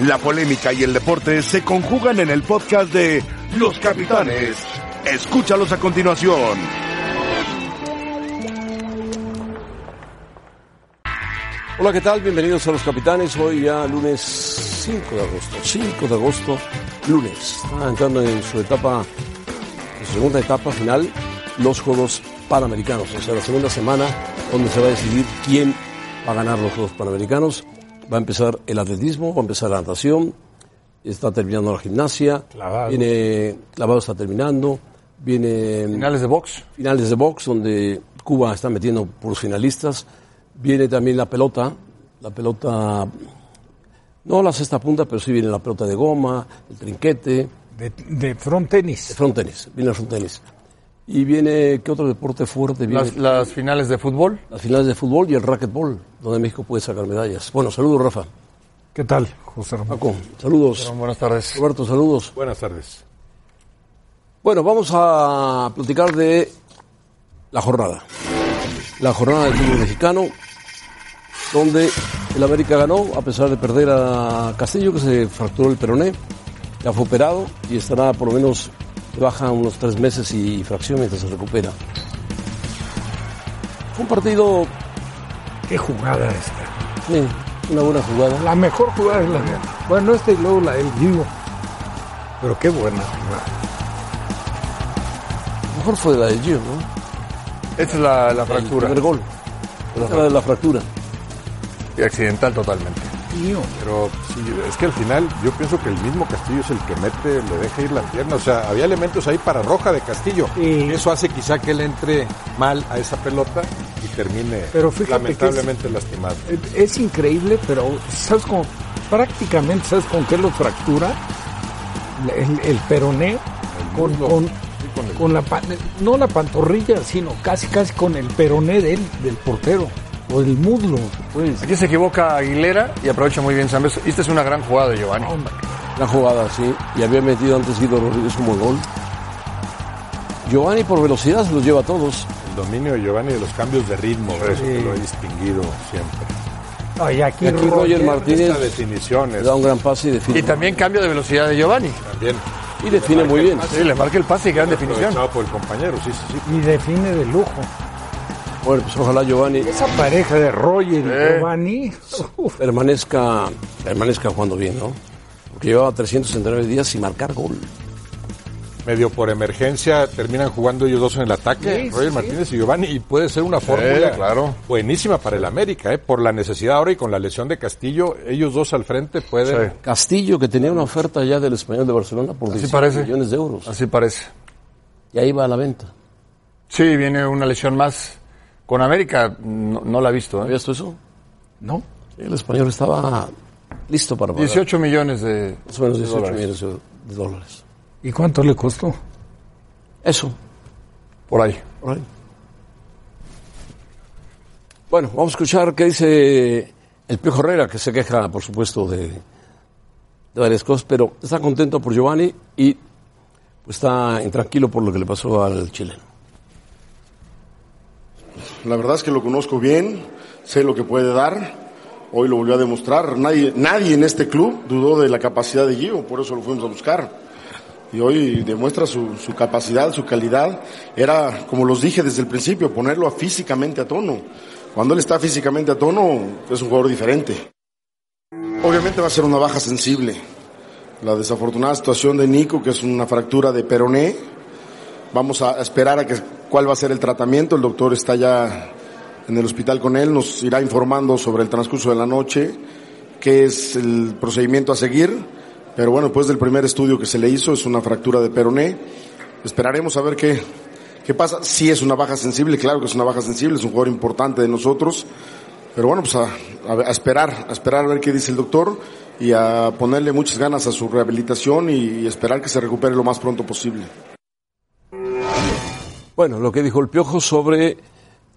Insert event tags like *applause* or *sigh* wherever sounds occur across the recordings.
La polémica y el deporte se conjugan en el podcast de Los Capitanes. Escúchalos a continuación. Hola, ¿qué tal? Bienvenidos a Los Capitanes. Hoy ya lunes 5 de agosto. 5 de agosto, lunes. Está entrando en su etapa, en su segunda etapa final, los Juegos Panamericanos. O sea, la segunda semana donde se va a decidir quién va a ganar los Juegos Panamericanos. Va a empezar el atletismo, va a empezar la natación, está terminando la gimnasia, Clavado. viene clavado está terminando, viene Finales de box. finales de box donde Cuba está metiendo por los finalistas, viene también la pelota, la pelota no la sexta punta, pero sí viene la pelota de goma, el trinquete, De, de front tenis. el front tenis, viene el front tenis. Y viene, ¿qué otro deporte fuerte viene? Las, las finales de fútbol. Las finales de fútbol y el racquetball, donde México puede sacar medallas. Bueno, saludos Rafa. ¿Qué tal, José Ramón? Paco, saludos. Buenas tardes. Roberto, saludos. Buenas tardes. Bueno, vamos a platicar de la jornada. La jornada del fútbol mexicano, donde el América ganó a pesar de perder a Castillo, que se fracturó el peroné, ya fue operado y estará por lo menos baja unos tres meses y fracción mientras se recupera. Fue un partido, Qué jugada esta. sí, una buena jugada. La mejor jugada es la de... Bueno, esta y luego la del Gio. Pero qué buena jugada. Mejor fue la de Gio, ¿no? Esta es la, la El fractura. primer gol. Esta de la fractura. Y accidental totalmente. Gio. Pero sí, es que al final yo pienso que el mismo Castillo es el que mete, le deja ir la pierna. O sea, había elementos ahí para roja de Castillo. Sí. Eso hace quizá que él entre mal a esa pelota y termine Pero es- lamentablemente lastimado. Es- increíble, pero ¿sabes cómo? Prácticamente, ¿sabes con qué lo fractura? El, el peroné con, con, Sí, con el- con la no la pantorrilla, sino casi casi con el peroné del, del portero o del muslo, pues. Aquí se equivoca Aguilera y aprovecha muy bien San Esta es una gran jugada de Giovanni. Hombre, La jugada, sí. Y había metido antes Guido Rodríguez como gol. Giovanni por velocidad se los lleva a todos. El dominio de Giovanni de los cambios de ritmo, eso que lo he distinguido siempre. aquí, Y aquí Roger Martínez definiciones da un gran pase y define. Y también cambio de velocidad de Giovanni. también. Y define muy bien. Sí, le marca el pase y gran definición. Por el compañero, sí, sí, sí. y define de lujo. Bueno, pues ojalá Giovanni Esa pareja de Roger y Eh. Giovanni, uf, permanezca, permanezca jugando bien, ¿no? Porque llevaba 369 días sin marcar gol. Medio por emergencia terminan jugando ellos dos en el ataque, Sí, Roger sí, Martínez y Giovanni, y puede ser una fórmula claro. buenísima para el América, ¿eh? por la necesidad ahora y con la lesión de Castillo, ellos dos al frente pueden... Sí. Castillo, que tenía una oferta ya del español de Barcelona por Así 17 parece. millones de euros. Así parece. Y ahí va a la venta. Sí, viene una lesión más. Con América no, no la ha visto. ¿eh? ¿Habías visto eso? ¿no? El español estaba listo para pagar. 18 millones de, Más o menos de 18 dólares. millones de- dólares. ¿Y cuánto le costó? Eso. Por ahí. Por ahí. Bueno, vamos a escuchar qué dice el Piojo Herrera, que se queja, por supuesto, de, de varias cosas, pero está contento por Giovanni y pues, está intranquilo por lo que le pasó al chileno. La verdad es que lo conozco bien, sé lo que puede dar. Hoy lo volvió a demostrar. Nadie, nadie en este club dudó de la capacidad de Gio, por eso lo fuimos a buscar. Y hoy demuestra su, su capacidad, su calidad. Era, como los dije desde el principio, ponerlo físicamente a tono. Cuando él está físicamente a tono, es un jugador diferente. Obviamente va a ser una baja sensible. La desafortunada situación de Nico, que es una fractura de peroné, Vamos a esperar a que cuál va a ser el tratamiento. El doctor está ya en el hospital con él, nos irá informando sobre el transcurso de la noche, qué es el procedimiento a seguir. Pero bueno, después del primer estudio que se le hizo, es una fractura de peroné. Esperaremos a ver qué, qué pasa. Si es una baja sensible, claro que es una baja sensible, es un jugador importante de nosotros. Pero bueno, pues a, a- esperar, a esperar a ver qué dice el doctor y a ponerle muchas ganas a su rehabilitación y esperar que se recupere lo más pronto posible. Bueno, lo que dijo el Piojo sobre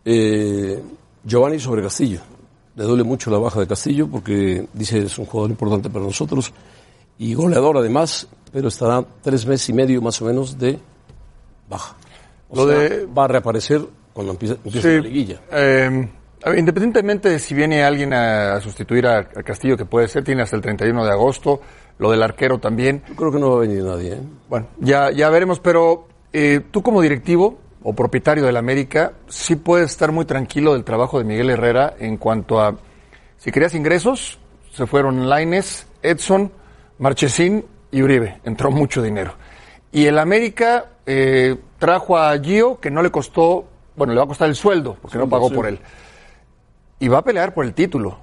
eh, Giovanni y sobre Castillo. Le duele mucho la baja de Castillo porque dice es un jugador importante para nosotros y goleador además, pero estará tres meses y medio más o menos de baja. O Lo sea, de- va a reaparecer cuando empiece, empiece Sí, la liguilla. eh, ver, Independientemente de si viene alguien a, a sustituir a, a Castillo, que puede ser, tiene hasta el 31 de agosto, lo del arquero también. Yo creo que no va a venir nadie. ¿eh? Bueno, ya, ya veremos, pero eh, tú como directivo o propietario del América, sí puedes estar muy tranquilo del trabajo de Miguel Herrera en cuanto a, si querías ingresos, se fueron Laines, Edson, Marchesín y Uribe. Entró mucho dinero. Y el América eh, trajo a Gio, que no le costó, bueno, le va a costar el sueldo, porque no pagó sí. por él. Y va a pelear por el título.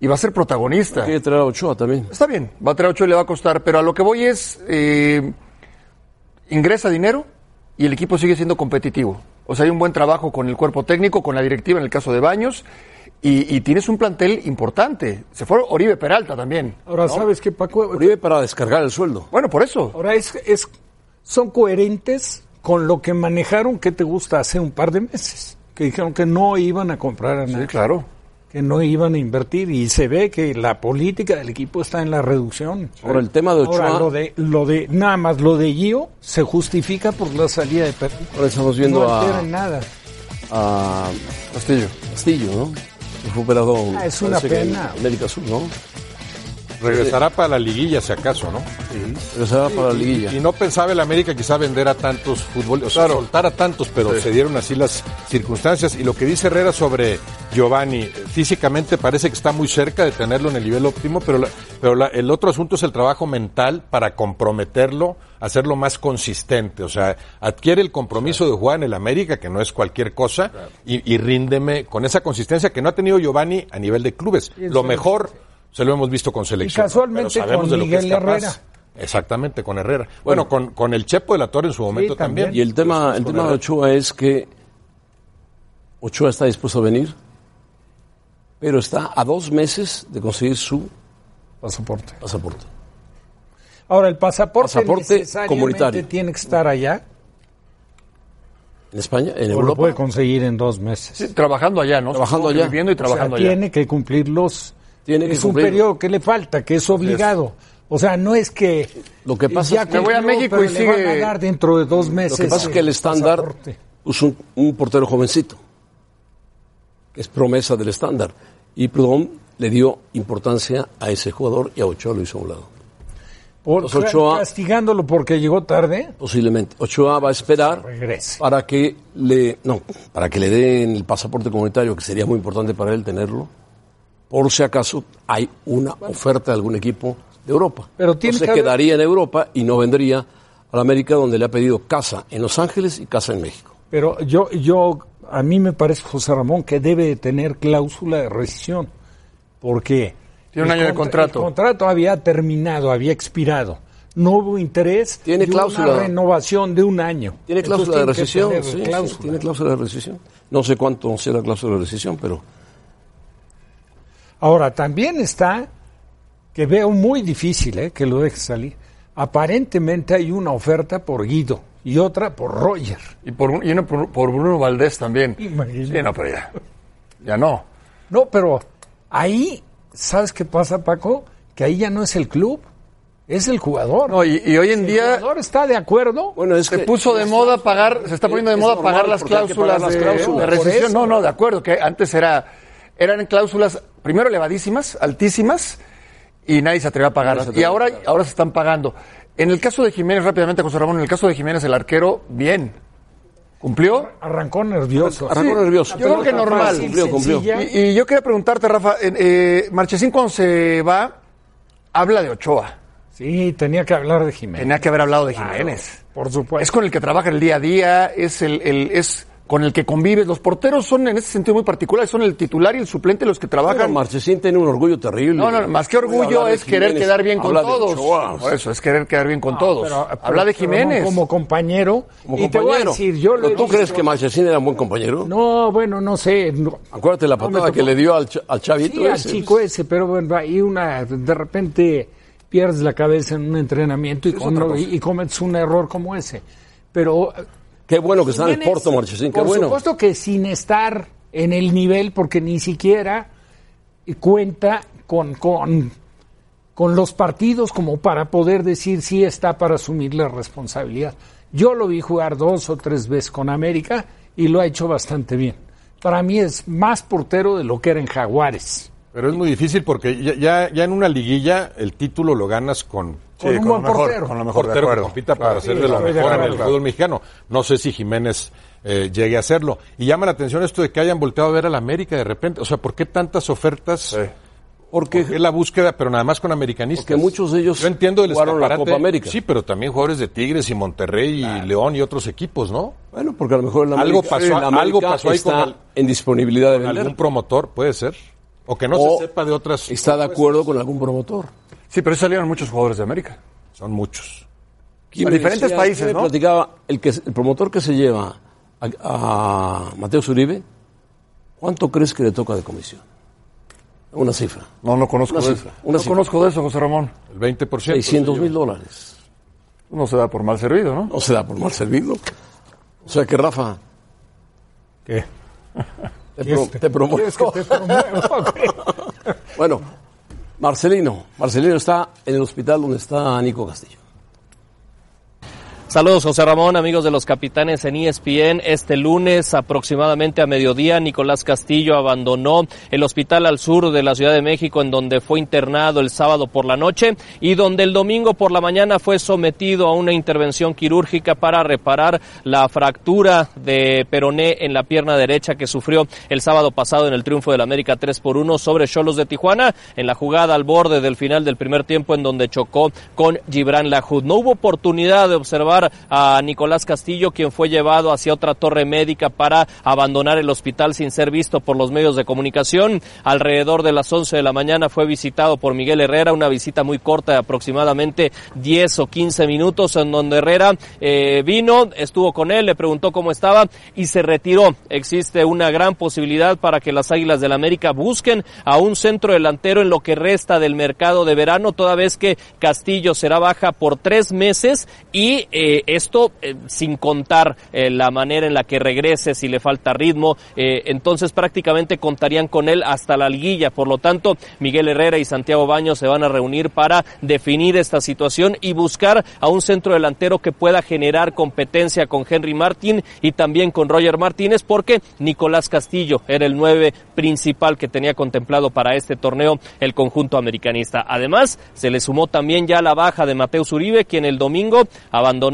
Y va a ser protagonista. Quiere traer a Ochoa también. Está bien, va a traer 8 y le va a costar, pero a lo que voy es, eh, ingresa dinero y el equipo sigue siendo competitivo. O sea, hay un buen trabajo con el cuerpo técnico, con la directiva en el caso de Baños, y, y tienes un plantel importante. Se fue Oribe Peralta también. Ahora, ¿sabes qué, Paco? Uribe para descargar el sueldo. Bueno, por eso. Ahora es, es, son coherentes con lo que manejaron, que te gusta, hace un par de meses. Que dijeron que no iban a comprar a nadie. Sí, claro. Que no iban a invertir y se ve que la política del equipo está en la reducción. Ahora, el tema de Ochoa, Ahora, lo de, lo de, nada más lo de Gio se justifica por la salida de Perú. ahora estamos viendo no a, nada. a Castillo. Castillo, ¿no? Operado Ah, es una pena. América Sur, ¿no? Regresará para la liguilla, si acaso, ¿no? Regresará para la liguilla. Y no pensaba el América quizá vender a tantos futbolistas, o sea, soltar a tantos, pero se dieron así las circunstancias. Y lo que dice Herrera sobre Giovanni, eh, físicamente parece que está muy cerca de tenerlo en el nivel óptimo, pero, la- pero la- el otro asunto es el trabajo mental para comprometerlo, hacerlo más consistente. O sea, adquiere el compromiso de jugar en el América, que no es cualquier cosa, y, y ríndeme con esa consistencia que no ha tenido Giovanni a nivel de clubes. Lo mejor se lo hemos visto con selección. casualmente pero sabemos con de lo que es Miguel capaz. Herrera. Exactamente, con Herrera. Bueno, con, con el Chepo de la Torre en su momento también. también. Y el tema, el tema de. Ochoa es que Ochoa está dispuesto a venir, pero está a dos meses de conseguir su Pasaporte. pasaporte. Ahora, el pasaporte, Pasaporte necesariamente comunitario. tiene que estar allá En España, en o lo Europa. puede conseguir en dos meses. Sí, trabajando allá, ¿no? Trabajando que allá. Viviendo y O sea, trabajando allá. tiene que cumplir los... Tiene que es un periodo que le falta, que es obligado. O sea, no es que... Lo que pasa ya es que- Me voy a México y le sigue- van a dar dentro de dos meses. Lo que pasa es que el estándar es un, un portero jovencito, que es promesa del estándar. Y Prudhomme le dio importancia a ese jugador y a Ochoa lo hizo a un lado. Por, Los Ochoa- castigándolo porque llegó tarde. Posiblemente. Ochoa va a esperar para que le no, para que le den el pasaporte comunitario, que sería muy importante para él tenerlo, por si acaso hay una oferta de algún equipo de Europa. Pero tiene Entonces que haber- quedaría en Europa y no vendría a la América donde le ha pedido casa en Los Ángeles y casa en México. Pero yo, yo, a mí me parece, José Ramón, que debe de tener cláusula de rescisión. Porque... Tiene un año de contra- contrato. El contrato había terminado, había expirado. No hubo interés. Tiene cláusula. Una renovación de un año. Tiene Entonces cláusula de rescisión, sí, tiene cláusula de rescisión. No sé cuánto será la cláusula de rescisión, pero Ahora, también está, que veo muy difícil eh, que lo deje salir. Aparentemente hay una oferta por Guido y otra por Roger. Y, por, un- y uno por, por Bruno Valdés también. Imagínate. Sí, no, pero ya. Ya no. No, pero ahí, ¿sabes qué pasa, Paco? Que ahí ya no es el club, es el jugador. No, y, y hoy en el día jugador está de acuerdo. bueno, es se que puso de moda pagar, se está poniendo de es moda normal pagar las cláusulas, pagar las de, cláusulas. de Por rescisión. eso. No, no, de acuerdo, que antes era, eran cláusulas primero elevadísimas, altísimas, y nadie se atrevía a pagarlas. Y ahora, ahora se están pagando. En el caso de Jiménez, rápidamente, José Ramón, en el caso de Jiménez, el arquero, bien. ¿Cumplió? Arrancó nervioso. arrancó Sí, nervioso. yo creo que normal. Fácil, Cumplió, cumplió. Y, y yo quería preguntarte, Rafa, eh, eh, Marchesín cuando se va, habla de Ochoa. Sí, tenía que hablar de Jiménez. Tenía que haber hablado de Jiménez. Por supuesto. Es con el que trabaja el día a día, es el, el- es con el que convives. Los porteros son en ese sentido muy particulares, son el titular y el suplente los que trabajan. Marchesín tiene un orgullo terrible. no, no, más que orgullo es querer Jiménez, quedar bien con todos. Ochoa. Por eso, es querer quedar bien con todos. Pero- Habla de pero Jiménez. Como compañero. Como y te voy a compañero. decir, yo lo ¿Pero ¿Tú visto- crees que Marchesín era un buen compañero? No, bueno, no sé. no- Acuérdate la patada que le dio al, ch- al chavito Sí, al ese. chico ese, pero bueno, ahí una, de repente pierdes la cabeza en un entrenamiento y, con- y cometes un error como ese. Pero Qué bueno que está en el Porto, Marchesín, qué por bueno. supuesto que sin estar en el nivel, porque ni siquiera cuenta con, con, con los partidos como para poder decir si está para asumir la responsabilidad. Yo lo vi jugar dos o tres veces con América y lo ha hecho bastante bien. para mí es más portero de lo que era en Jaguares. Pero es muy difícil porque ya, ya, ya en una liguilla el título lo ganas con, Con un con buen lo mejor, portero. con lo mejor, de portero que acuerdo. compita para ser Sí, de lo de mejor en el fútbol mexicano. No sé si Jiménez eh, llegue a hacerlo. Y llama la atención esto de que hayan volteado a ver a la América de repente. O sea, ¿por qué tantas ofertas? Porque, Porque es la búsqueda, pero nada más con americanistas. Porque muchos de ellos Yo entiendo el jugaron la. Copa América. Sí, pero también jugadores de Tigres y Monterrey y León y otros equipos, ¿no? bueno, porque a lo mejor en la Algo América, pasó- en la América algo pasó ahí está con el- en disponibilidad de vender. Algún promotor, puede ser. O que no O se sepa de otras. Está de acuerdo con algún promotor. Sí, pero salieron muchos jugadores de América. Son muchos. ¿Quién A me diferentes decía- países, ¿no? platicaba, el, que, el promotor que se lleva a, a Mateo Zuribe, ¿cuánto crees que le toca de comisión? Una cifra. No, no conozco Una de cifra, eso. una no cifra. conozco de eso, José Ramón. El 20%. 600 se mil dólares. No se da por mal servido, ¿no? No se da por mal servido. O sea que Rafa, ¿Qué? *laughs* te, pro- te promuevo. *laughs* Bueno, Marcelino. Marcelino está en el hospital donde está Nico Castillo. Saludos José Ramón, amigos de los capitanes en ESPN. Este lunes aproximadamente a mediodía Nicolás Castillo abandonó el hospital al sur de la Ciudad de México en donde fue internado el sábado por la noche y donde el domingo por la mañana fue sometido a una intervención quirúrgica para reparar la fractura de peroné en la pierna derecha que sufrió el sábado pasado en el triunfo del América 3 por 1 sobre Cholos de Tijuana en la jugada al borde del final del primer tiempo en donde chocó con Gibran Lahoud. No hubo oportunidad de observar a Nicolás Castillo, quien fue llevado hacia otra torre médica para abandonar el hospital sin ser visto por los medios de comunicación. Alrededor de las 11 de la mañana fue visitado por Miguel Herrera, una visita muy corta de aproximadamente 10 o 15 minutos, en donde Herrera eh, vino, estuvo con él, le preguntó cómo estaba y se retiró. Existe una gran posibilidad para que las Águilas del América busquen a un centro delantero en lo que resta del mercado de verano, toda vez que Castillo será baja por tres meses y eh, esto eh, sin contar eh, la manera en la que regrese, si le falta ritmo, eh, entonces prácticamente contarían con él hasta la liguilla. Por lo tanto, Miguel Herrera y Santiago Baños se van a reunir para definir esta situación y buscar a un centro delantero que pueda generar competencia con Henry Martín y también con Roger Martínez, porque Nicolás Castillo era el nueve principal que tenía contemplado para este torneo el conjunto americanista. Además, se le sumó también ya la baja de Mateus Uribe, quien el domingo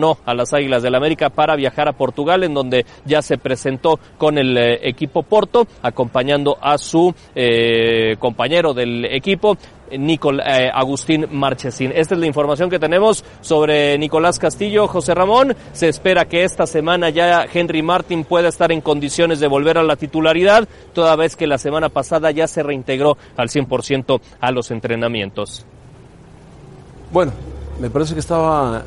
abandonó a las Águilas del América para viajar a Portugal, en donde ya se presentó con el eh, equipo Porto, acompañando a su eh, compañero del equipo, Nicol, eh, Agustín Marchesín. Esta es la información que tenemos sobre Nicolás Castillo. José Ramón, se espera que esta semana ya Henry Martin pueda estar en condiciones de volver a la titularidad, toda vez que la semana pasada ya se reintegró al 100% a los entrenamientos. Bueno, me parece que estaba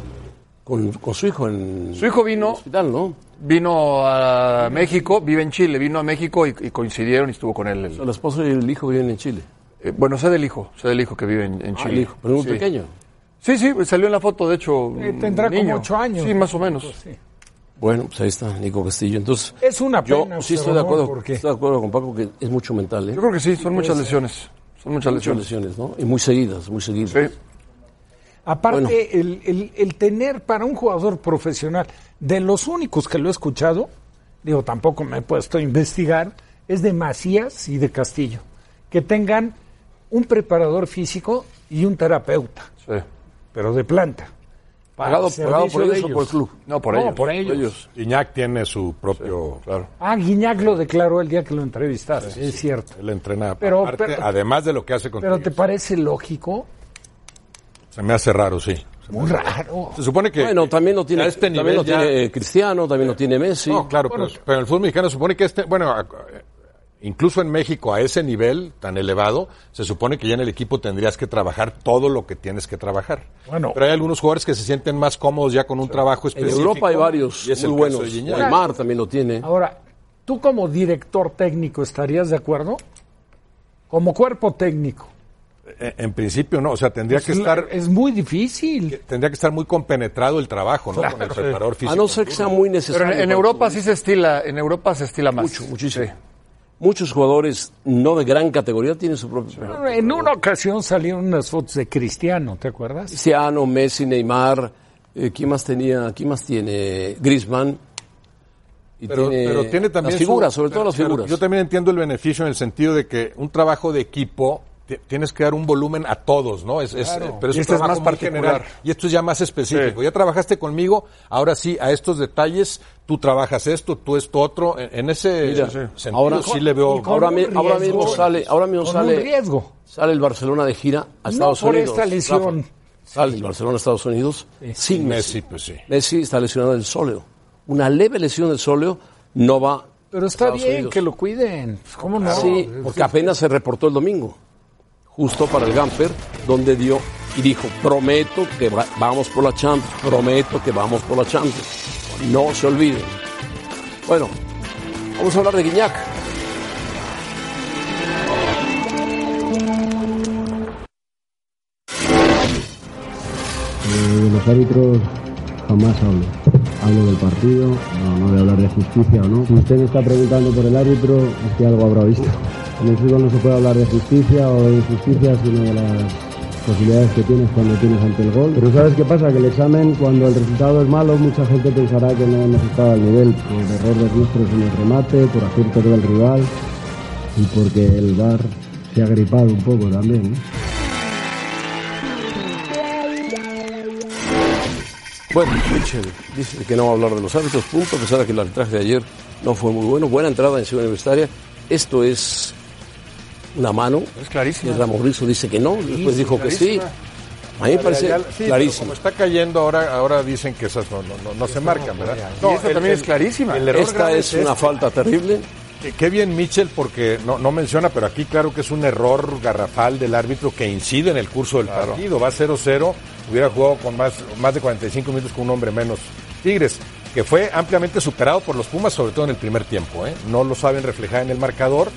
con, con su hijo en Su hijo vino, el hospital, ¿no? vino a México, vive en Chile, vino a México y, y coincidieron y estuvo con él. el- El esposo y el hijo viven en Chile. eh, bueno, sé del hijo, sé del hijo que vive en, en Ah, Chile. el hijo, pero muy Sí. pequeño. Sí, sí, salió en la foto, de hecho. Eh, tendrá como niño. ocho años. Sí, más o menos. Sí. Bueno, pues ahí está Nico Castillo. Entonces, Es una yo pena. sí estoy de acuerdo, porque estoy de acuerdo con Paco que es mucho mental, ¿eh? Yo creo que sí, son muchas lesiones. Son muchas Muchas lesiones. lesiones, ¿no? Y muy seguidas, muy seguidas. Sí. Aparte, Bueno. el, el- el tener para un jugador profesional, de los únicos que lo he escuchado, digo, tampoco me he puesto a investigar, es de Macías y de Castillo, que tengan un preparador físico y un terapeuta, sí. pero de planta. para ¿Pagado, pagado por ellos o por el club? No, por no, ellos. por ellos. Tiene su propio. Claro. Ah, Guiñac lo declaró el día que lo entrevistaste, es cierto. Él entrena Pero- aparte, pero- además de lo que hace con Pero ¿te parece lógico? Se me hace raro, sí. Muy raro. Se supone que. Bueno, también lo tiene, este también lo ya- tiene eh, Cristiano, también lo tiene Messi. No, claro, Bueno, pero, pero en el fútbol mexicano se supone que este, bueno, a- incluso en México a ese nivel tan elevado, se supone que ya en el equipo tendrías que trabajar todo lo que tienes que trabajar. Bueno. pero hay algunos jugadores que se sienten más cómodos ya con un trabajo en específico. Europa hay varios y es muy el buenos. Gignac. Neymar también lo tiene. Ahora, ¿tú como director técnico estarías de acuerdo? Como cuerpo técnico. En, en principio no, o sea, tendría que estar Es muy difícil. tendría que estar muy compenetrado el trabajo, ¿no? con el preparador físico. A no ser que sea muy Pero necesario. en, en Europa sí se estila, en Europa se estila más. Mucho, muchísimo. Sí. Muchos jugadores no de gran categoría tienen su propio. En una ocasión salieron unas fotos de Cristiano, ¿te acuerdas? Cristiano, Messi, Neymar, eh, ¿quién más tenía? ¿Quién más tiene? Griezmann. y Pero tiene, pero tiene también las figuras, su- sobre todo las pero figuras. Yo también entiendo el beneficio en el sentido de que un trabajo de equipo tienes que dar un volumen a todos, ¿no? Es, pero es un este es más particular. general. Y esto es ya más específico. Ya trabajaste conmigo, ahora sí, a estos detalles, tú trabajas esto, tú esto otro. En, en ese Mira, sentido ahora- sí le veo... ahora, mi- ahora riesgo. mismo sale, ahora mismo sale, riesgo. sale el Barcelona de gira a No Estados por Unidos. esta lesión. Rafa. Sale el Barcelona a Estados Unidos sin Messi. Messi, pues sí. Messi está lesionado del sóleo. Una leve lesión del sóleo no va. Pero está Estados bien Unidos. que lo cuiden. ¿Cómo no? Sí, porque apenas se reportó el domingo, justo para el Gamper, donde dio y dijo, prometo que va- vamos por la Champions, prometo que vamos por la Champions. No se olviden. Bueno, vamos a hablar de Guiñac. Eh, los árbitros jamás hablo. Hablo del partido, no, no de hablar de justicia o no. Si usted me está preguntando por el árbitro, es que algo habrá visto. En el fútbol no se puede hablar de justicia o de injusticia, sino de las posibilidades que tienes cuando tienes ante el gol. Pero ¿sabes qué pasa? Que el examen, cuando el resultado es malo, mucha gente pensará que no hemos estado al nivel por errores nuestros en el remate, por acierto del rival y porque el VAR se ha gripado un poco también. ¿no? Bueno, Mitchell dice que no va a hablar de los árbitros, punto, a pesar de que el arbitraje de ayer no fue muy bueno. Buena entrada en Ciudad Universitaria. Esto es una mano. Es clarísimo. Y Ramos Rizzo dice que no, después dijo que sí. A mí me parece Ya- sí, clarísimo. Como está cayendo ahora, ahora dicen que esas no, no, no- no se marcan, ¿verdad? Y esta también es clarísima. El error Esta es una este. falta terrible. Qué bien Mitchell porque no, no menciona, pero aquí claro que es un error garrafal del árbitro que incide en el curso del partido. Va 0-0, hubiera jugado con más, más de 45 minutos con un hombre menos. Tigres, que fue ampliamente superado por los Pumas, sobre todo en el primer tiempo. ¿eh? No lo saben reflejar en el marcador.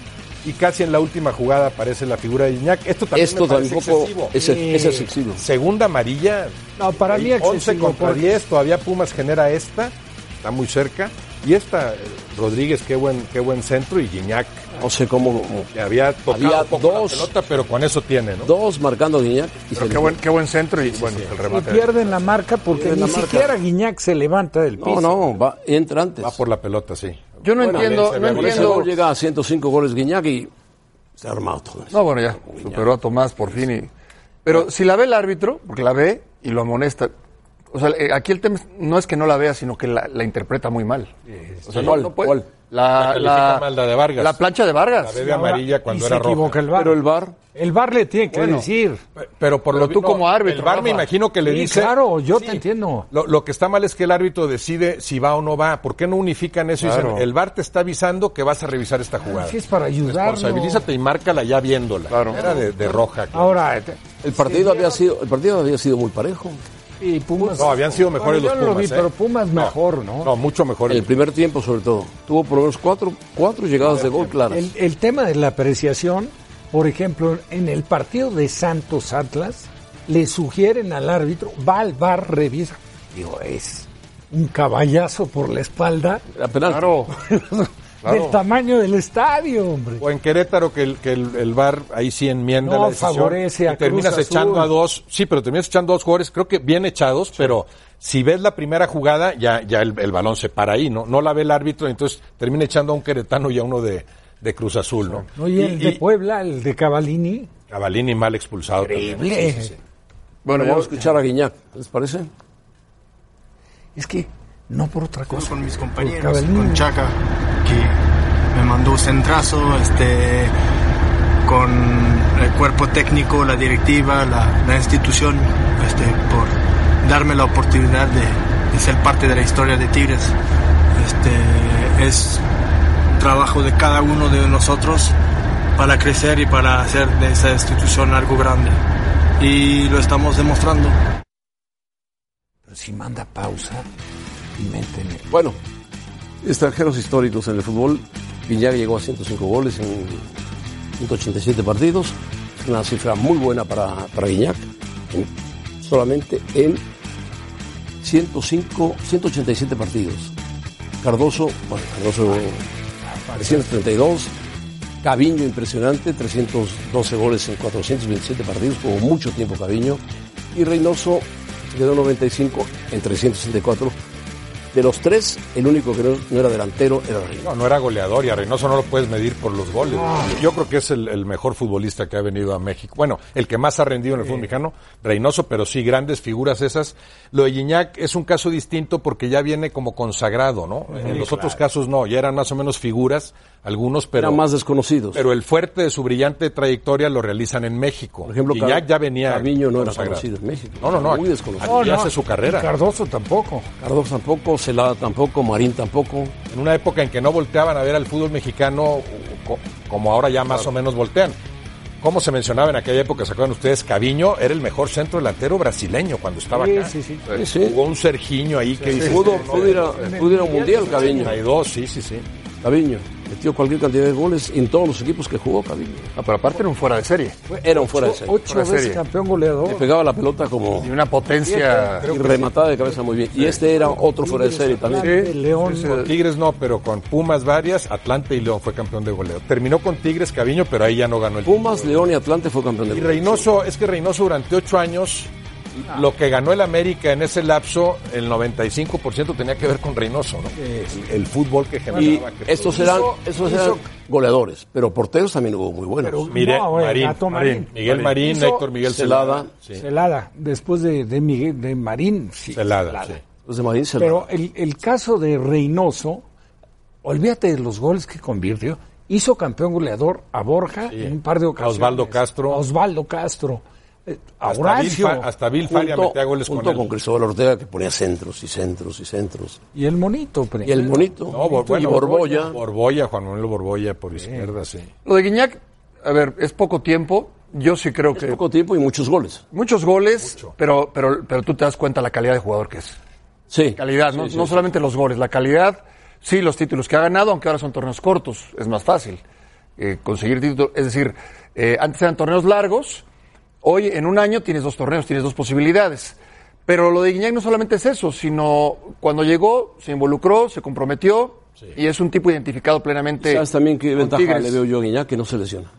Y casi en la última jugada aparece la figura de Iñak. Esto también Esto me parece tampoco excesivo. es, es excesivo. Segunda amarilla. No, para mí Hay 11 excesivo, contra porque- 10, todavía Pumas genera esta, está muy cerca. Y esta, eh, Rodríguez, qué buen, qué buen centro, y Gignac, No sé cómo. que había tocado Había un poco dos- la pelota, pero con eso tiene, ¿no? Dos marcando a Guiñac y se Pero qué buen, qué buen centro y bueno, el Y remate. pierden la marca porque ni la marca. siquiera Guiñac se levanta del piso. No, no, va, entra antes. Va por la pelota, sí. Yo no Bueno, entiendo, no entiendo. gol llega a 105 goles Guiñac y se ha armado todo eso. No, bueno, ya, superó a Tomás por fin. y- Pero si la ve el árbitro, porque la ve y lo amonesta, o sea, eh, aquí el tema es- no es que no la vea, sino que la, la interpreta muy mal. O sea, no, ¿Cuál? no puede- ¿Cuál? La, La de Vargas. La plancha de Vargas. La ve de amarilla cuando y era se equivoca roja. el VAR. Pero el VAR, El VAR le tiene que Bueno. decir. Pero por Pero lo tú como árbitro, El VAR me imagino que le Sí, dice. claro, yo te entiendo. Lo, lo que está mal es que el árbitro decide si va o no va. ¿Por qué no unifican eso y dicen, el VAR te está avisando que vas a revisar esta jugada? Si es para ayudarlo. Responsabilízate y márcala ya viéndola. Claro. Era de, de roja. claro. Ahora, el partido había sido, el partido había sido muy parejo. Y Pumas. No, habían sido mejores Bueno, los yo no lo Pumas. vi, ¿eh? pero Pumas mejor, ¿no? No, mucho mejor. En el primer tiempo, sobre todo. Tuvo por lo menos cuatro, cuatro llegadas de gol claras. El, el tema de la apreciación, por ejemplo, en el partido de Santos Atlas, le sugieren al árbitro, va al bar, revisa. Digo, es un caballazo por la espalda Era penal. Claro. *laughs* Claro. del tamaño del estadio, hombre. O en Querétaro que el, que el, el VAR ahí sí enmienda No, la decisión. favorece a y terminas Cruz echando Azul. a dos. Sí, pero terminas echando a dos jugadores, creo que bien echados, pero si ves la primera jugada, ya, ya el, el balón se para ahí, ¿no? No la ve el árbitro, entonces termina echando a un queretano y a uno de, de Cruz Azul, ¿no? No, y el de Puebla, el de Cavalini, Cavalini mal expulsado. también. increíble. Sí, sí, sí. Bueno, Vamos a escuchar a Guiñac, ¿les parece? Es que no por otra cosa. con mis por compañeros, con Chaca, me mandó un centrazo, este, con el cuerpo técnico, la directiva, la, la institución, este, por darme la oportunidad de, de ser parte de la historia de Tigres. Este, es trabajo de cada uno de nosotros para crecer y para hacer de esa institución algo grande. Y lo estamos demostrando. Pero si manda pausa y métele. Bueno, extranjeros históricos en el fútbol. Guiñac llegó a 105 goles en 187 partidos. Una cifra muy buena para, para solamente en 105, 187 partidos. Cardoso, bueno, Cardoso 332. Caviño impresionante, 312 goles en 427 partidos, jugó mucho tiempo Caviño. Y Reynoso quedó 95 en 364 De los tres, el único que no, no era delantero era Reynoso. No, no era goleador y a Reynoso no lo puedes medir por los goles. Yo creo que es el, el mejor futbolista que ha venido a México. Bueno, el que más ha rendido en el fútbol mexicano, Reynoso, pero sí, grandes figuras esas. Lo de Gignac es un caso distinto porque ya viene como consagrado, ¿no? en los otros casos no, ya eran más o menos figuras, algunos, pero... Eran más desconocidos. Pero el fuerte de su brillante trayectoria lo realizan en México. Por ejemplo, Car- ya venía Carviño no era conocido en México. No, no, no. Muy desconocido. Aquí No, no. hace su carrera. Y Cardoso tampoco. Cardoso tampoco, Celada tampoco, Marín tampoco. en una época en que no volteaban a ver al fútbol mexicano co- como ahora ya más o menos voltean. Como se mencionaba en aquella época, ¿se acuerdan ustedes? Caviño era el mejor centro delantero brasileño cuando estaba Sí, acá. sí, sí. Sí, sí. Jugó un Sergiño ahí que dice, Pudo, pudo ir a, pudo ir a un mundial, Caviño. 32, sí, sí, sí. Caviño. Metió cualquier cantidad de goles en todos los equipos que jugó Caviño. No, pero aparte era un fuera de serie. Era un fuera de serie. Ocho de veces serie. campeón Le goleador. pegaba la pelota como Y una potencia. y rematada de cabeza muy bien. Y este era otro fuera de serie también. Atlante, León. Con Tigres no, pero con Pumas varias, Atlante y León fue campeón de goleo. Terminó con Tigres Caviño, pero ahí ya no ganó el Pumas, León y Atlante fue campeón Y del Reynoso, es que Reynoso durante ocho años, lo que ganó el América en ese lapso, el 95% tenía que ver con Reynoso, ¿no? El fútbol que Y generaba. que estos eran, estos eran goleadores, pero porteros también hubo muy buenos. Mire, No, Marín, Marín, Marín. Miguel Marín, Héctor Miguel Celada. Celada. Sí, Celada. Después de, de Miguel, de Marín. sí, Celada, sí. Los de Marín Celada. Pero el, el caso de Reynoso, olvídate de los goles que convirtió. Hizo campeón goleador a Borja en un par de A ocasiones. Osvaldo Castro. A Osvaldo Castro. Eh, A Hasta Horacio. Hasta Bill Faria junto, metía goles junto con él. con Cristóbal Ortega que ponía centros y centros y centros. Y el monito. pero- Y el monito. No, bueno, y Borbolla. Borbolla, Juan Manuel Borbolla por izquierda, sí. Lo de Guiñac, a ver, es poco tiempo. Yo sí creo Es que poco tiempo y muchos goles. muchos goles, pero, pero, pero tú te das cuenta la calidad de jugador que es. Sí. Calidad, no, Sí, no sí. solamente los goles, la calidad, sí, los títulos que ha ganado, aunque ahora son torneos cortos, es más fácil eh, conseguir títulos. Es decir, eh, antes eran torneos largos, hoy en un año tienes dos torneos, tienes dos posibilidades. Pero lo de Guiñac no solamente es eso, sino cuando llegó, se involucró, se comprometió y es un tipo identificado plenamente. ¿Sabes también qué ventaja Tigres. le veo yo a Guiñac? Que no se lesiona.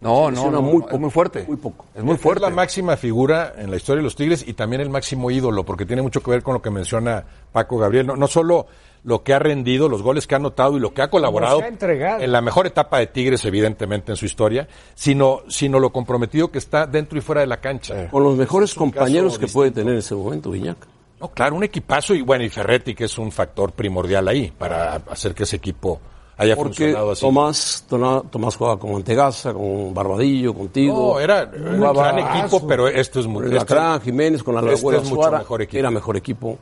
No, no, no, muy es poco, muy fuerte. muy poco. Es muy fuerte. Es la máxima figura en la historia de los Tigres y también el máximo ídolo, porque tiene mucho que ver con lo que menciona Paco Gabriel. No, no solo lo que ha rendido, los goles que ha anotado y lo que ha colaborado se ha entregado. en la mejor etapa de Tigres, evidentemente, en su historia, sino, sino lo comprometido que está dentro y fuera de la cancha. Con los mejores compañeros que puede tener en ese momento Guiñac. No, claro, un equipazo y bueno, y Ferretti, que es un factor primordial ahí para hacer que ese equipo haya Porque funcionado así. Tomás, Tomás jugaba con Mantegaza, con Barbadillo, contigo. No, era un gran equipo, pero esto es muy el Lacrán, Jiménez, con la este es mucho Suara, mejor equipo. Era mejor equipo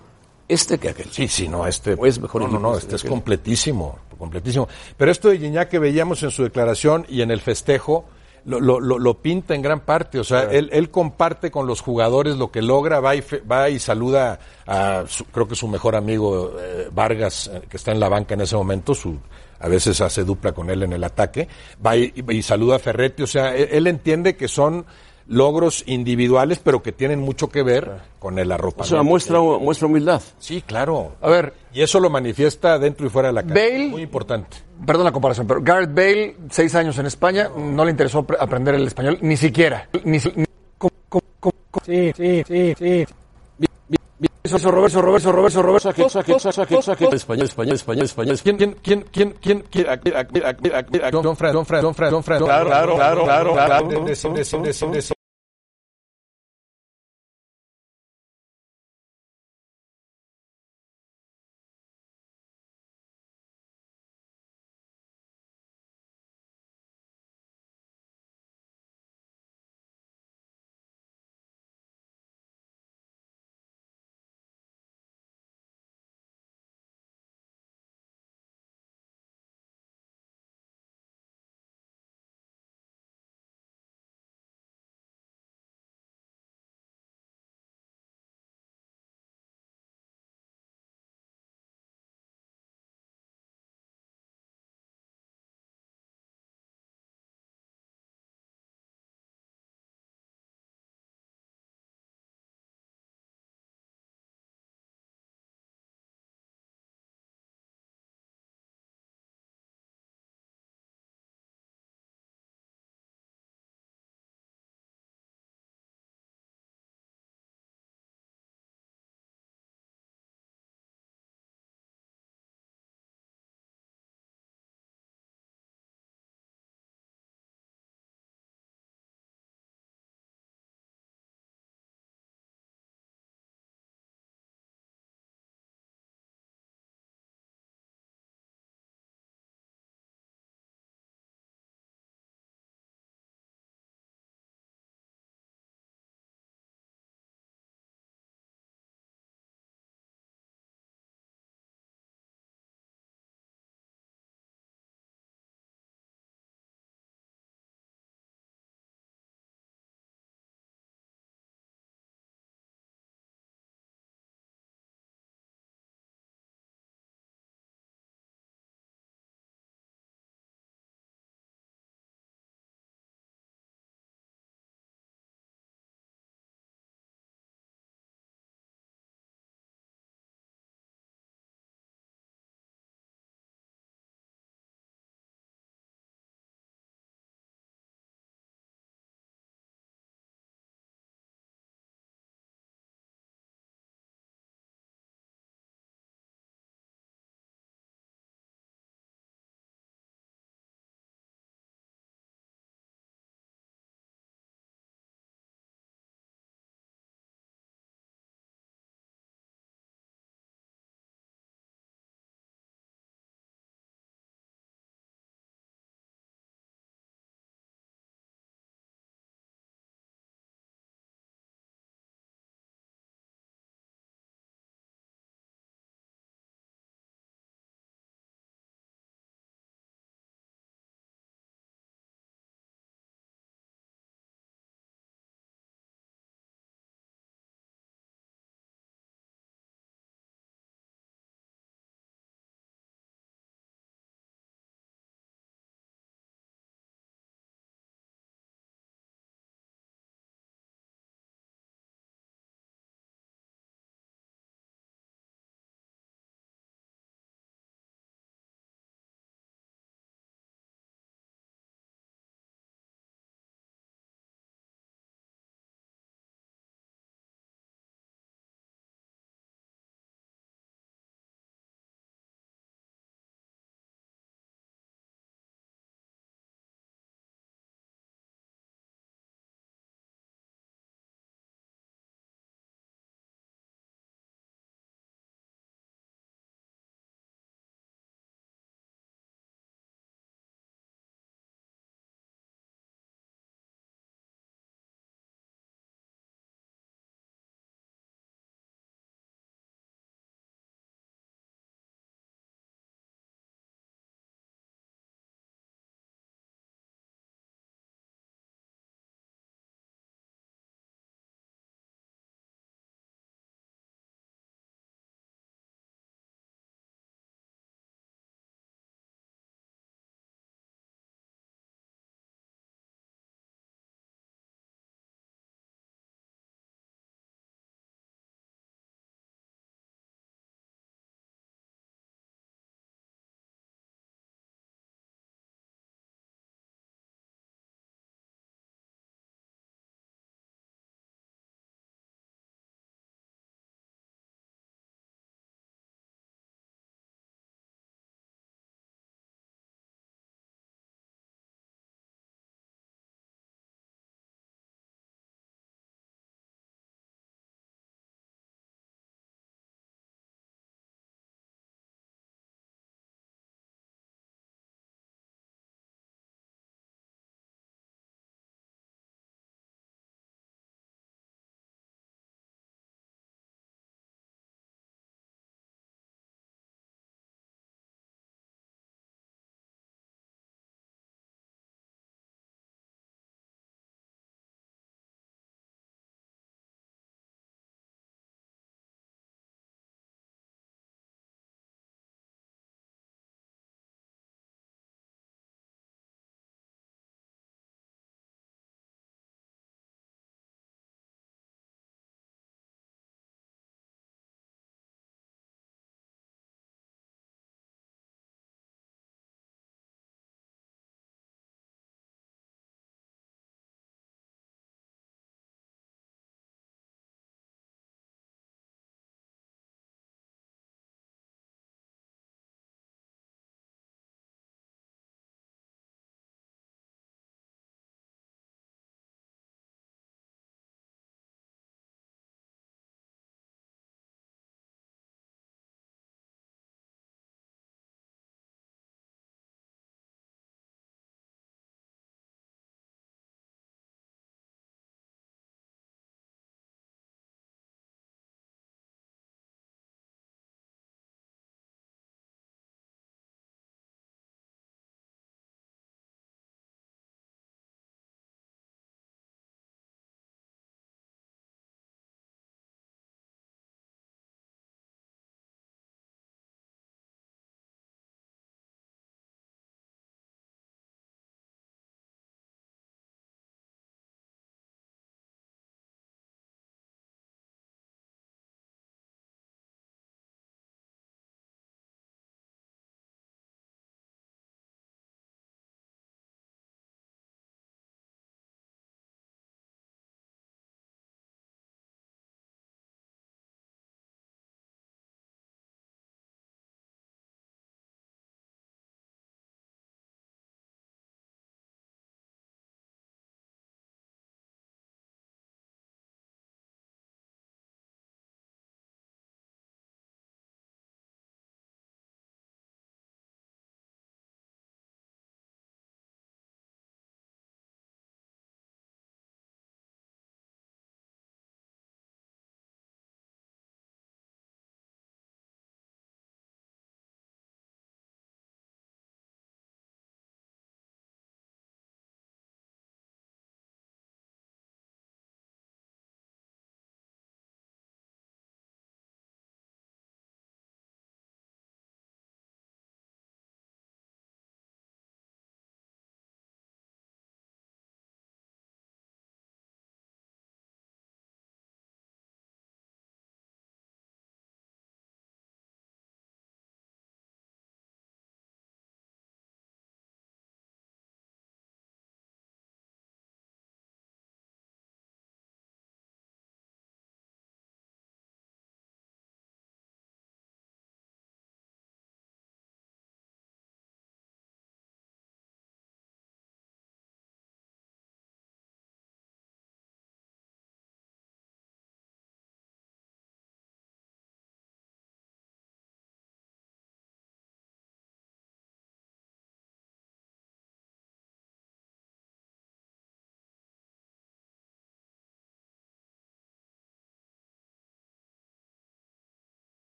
este que aquel. Sí, sí, no, este O es mejor no, no, equipo no, este este es completísimo, completísimo. Pero esto de Gignac que veíamos en su declaración y en el festejo, lo, lo, lo, lo pinta en gran parte, o sea, él, él comparte con los jugadores lo que logra, va y, fe- va y saluda a, su- creo que su mejor amigo eh, Vargas, eh, que está en la banca en ese momento, su, a veces hace dupla con él en el ataque, va y, y saluda a Ferretti, o sea, él, él entiende que son logros individuales, pero que tienen mucho que ver con el O arropamiento. sea, muestra, muestra humildad. Sí, claro. A ver, Y eso lo manifiesta dentro y fuera de la cancha. Bale- Muy importante. Perdón la comparación, pero Gareth Bale, seis años en España, no le interesó apre- aprender el español, ni siquiera. Ni, ni- com- com- com- com- Sí, sí, sí, sí. Eso, Roberto, Roberto, Roberto, Roberto. Saque, saque, saque, saque. Español, español, español, español. ¿Quién, quién, quién, quién, Don Fran, Don Fran, Don Fran, Don claro, claro, claro, claro.